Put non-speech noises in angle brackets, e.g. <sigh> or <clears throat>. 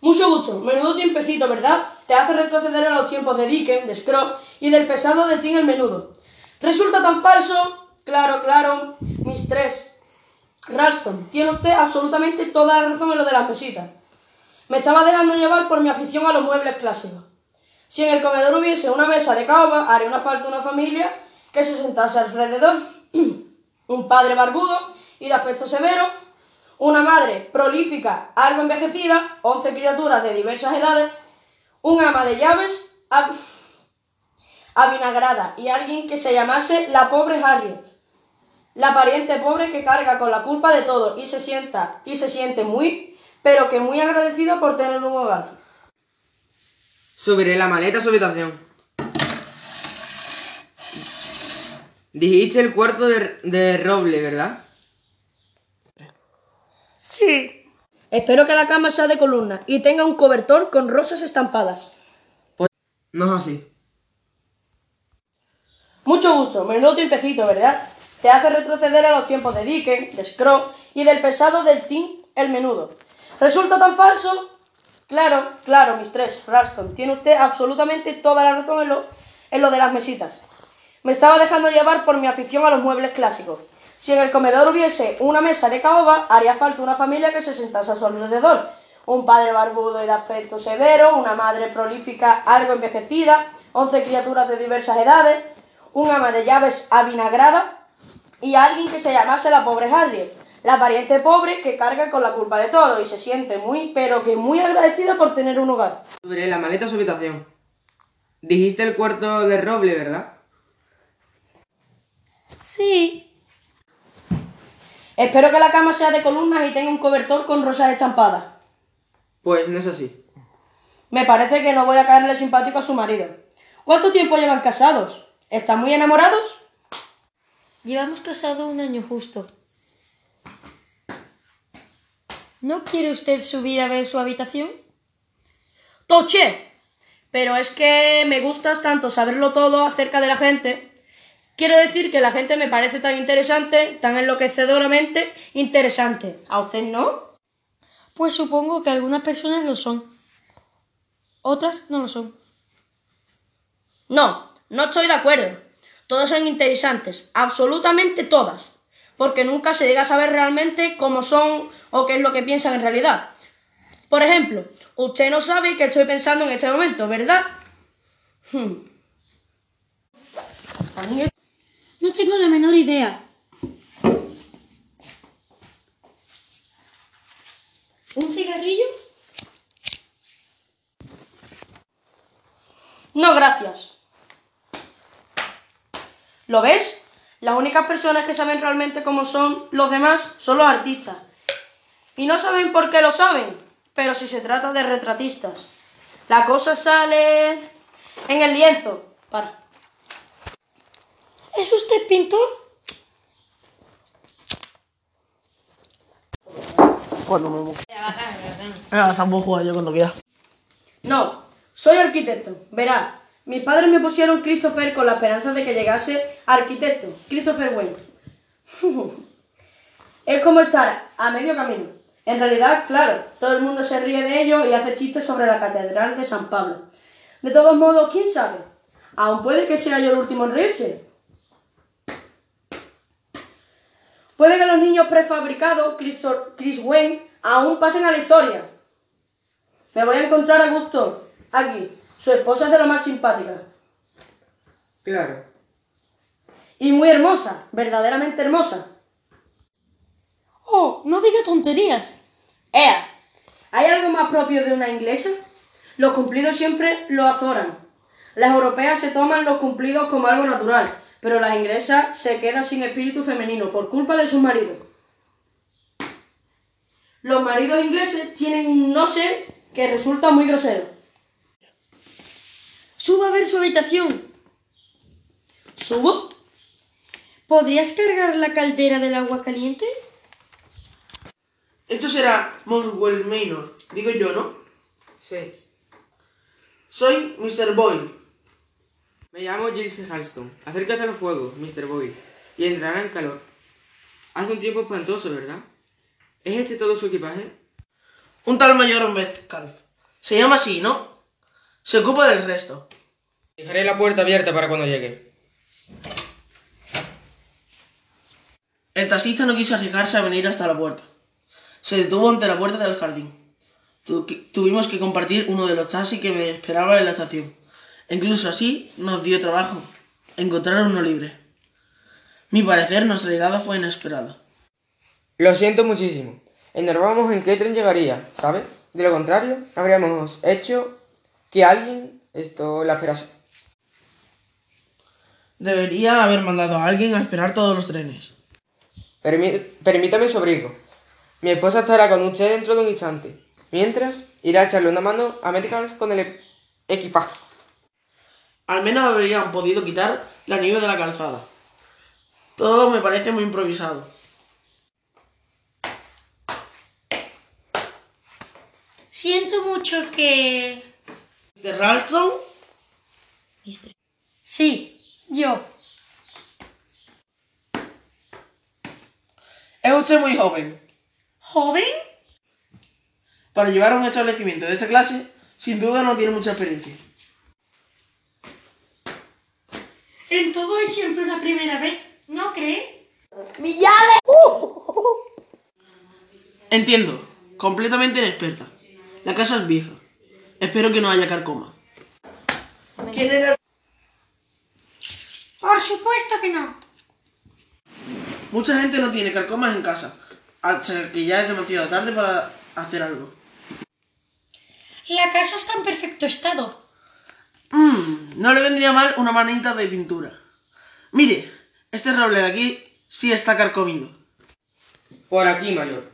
Mucho gusto, menudo tiempecito, ¿verdad? Te hace retroceder a los tiempos de Dickens, de Scrooge y del pesado de Tim el Menudo. Resulta tan falso. Claro, claro, mis tres. Ralston, tiene usted absolutamente toda la razón en lo de las mesitas. Me estaba dejando llevar por mi afición a los muebles clásicos. Si en el comedor hubiese una mesa de caoba, haría una falta una familia que se sentase alrededor. <clears throat> Un padre barbudo y de aspecto severo, una madre prolífica, algo envejecida, once criaturas de diversas edades, un ama de llaves avinagrada y alguien que se llamase la pobre Harriet, la pariente pobre que carga con la culpa de todo y se sienta y se siente muy, pero que muy agradecida por tener un hogar. Subiré la maleta a su habitación. Dijiste el cuarto de, de roble, ¿verdad? Sí. Espero que la cama sea de columna y tenga un cobertor con rosas estampadas. No es así. Mucho gusto, menudo tiempecito, ¿verdad? Te hace retroceder a los tiempos de Dickens, de Scrooge y del pesado del Tim el Menudo. ¿Resulta tan falso? Claro, claro, mis tres, Ralston, tiene usted absolutamente toda la razón en lo, en lo de las mesitas. Me estaba dejando llevar por mi afición a los muebles clásicos. Si en el comedor hubiese una mesa de caoba, haría falta una familia que se sentase a su alrededor. Un padre barbudo y de aspecto severo, una madre prolífica algo envejecida, once criaturas de diversas edades, un ama de llaves avinagrada y alguien que se llamase la pobre Harriet, la pariente pobre que carga con la culpa de todo y se siente muy, pero que muy agradecida por tener un hogar. Subiré la maleta a su habitación. Dijiste el cuarto de roble, ¿verdad? Sí. Espero que la cama sea de columnas y tenga un cobertor con rosas estampadas. Pues no es así. Me parece que no voy a caerle simpático a su marido. ¿Cuánto tiempo llevan casados? ¿Están muy enamorados? Llevamos casados un año justo. ¿No quiere usted subir a ver su habitación? Toche. Pero es que me gustas tanto saberlo todo acerca de la gente. Quiero decir que la gente me parece tan interesante, tan enloquecedoramente interesante. ¿A usted no? Pues supongo que algunas personas lo son. Otras no lo son. No, no estoy de acuerdo. Todas son interesantes, absolutamente todas. Porque nunca se llega a saber realmente cómo son o qué es lo que piensan en realidad. Por ejemplo, usted no sabe qué estoy pensando en este momento, ¿verdad? Hmm. No tengo la menor idea. ¿Un cigarrillo? No, gracias. ¿Lo ves? Las únicas personas que saben realmente cómo son los demás son los artistas. Y no saben por qué lo saben, pero si se trata de retratistas. La cosa sale en el lienzo. Para. ¿Es usted pintor? Cuando me busque. Jugando yo cuando quiera. No, soy arquitecto. Verá, mis padres me pusieron Christopher con la esperanza de que llegase arquitecto. Christopher Wayne. <laughs> es como estar a medio camino. En realidad, claro, todo el mundo se ríe de ello y hace chistes sobre la Catedral de San Pablo. De todos modos, ¿quién sabe? Aún puede que sea yo el último en reírse. Puede que los niños prefabricados, Chris, Chris Wayne, aún pasen a la historia. Me voy a encontrar a gusto aquí. Su esposa es de lo más simpática. Claro. Y muy hermosa, verdaderamente hermosa. Oh, no diga tonterías. Ea, ¿hay algo más propio de una inglesa? Los cumplidos siempre lo azoran. Las europeas se toman los cumplidos como algo natural, pero las inglesas se quedan sin espíritu femenino por culpa de sus maridos. Los maridos ingleses tienen un no sé que resulta muy grosero. Suba a ver su habitación. ¿Subo? ¿Podrías cargar la caldera del agua caliente? Esto será Moswell Manor, digo yo, ¿no? Sí. Soy Mr. Boyle. Me llamo Gilles Halston. Acércase al fuego, Mr. Boyle, y entrará en calor. Hace un tiempo espantoso, ¿verdad? ¿Es este todo su equipaje? Un tal mayor Metcalf. Se llama así, ¿no? Se ocupa del resto. Dejaré la puerta abierta para cuando llegue. El taxista no quiso arriesgarse a venir hasta la puerta. Se detuvo ante la puerta del jardín. Tu- Tuvimos que compartir uno de los taxis que me esperaba en la estación. Incluso así nos dio trabajo encontrar uno libre. Mi parecer, nuestra llegada fue inesperada. Lo siento muchísimo. Ignorábamos en qué tren llegaría, ¿sabe? De lo contrario, habríamos hecho que alguien esto la esperase. Debería haber mandado a alguien a esperar todos los trenes. Permí- permítame su abrigo. Mi esposa estará con usted dentro de un instante. Mientras, irá a echarle una mano a Medical con el e- equipaje. Al menos habrían podido quitar la nieve de la calzada. Todo me parece muy improvisado. Siento mucho que... ¿De Ralston? Sí, yo. Es usted muy joven. ¿Joven? Para llevar a un establecimiento de esta clase, sin duda no tiene mucha experiencia. En todo hay siempre una primera vez, ¿no cree? Entiendo, completamente inexperta. La casa es vieja. Espero que no haya carcoma. ¿Quién era? Por supuesto que no. Mucha gente no tiene carcomas en casa, hasta que ya es demasiado tarde para hacer algo. La casa está en perfecto estado. Mmm, no le vendría mal una manita de pintura. Mire, este roble de aquí sí está carcomido. Por aquí, mayor.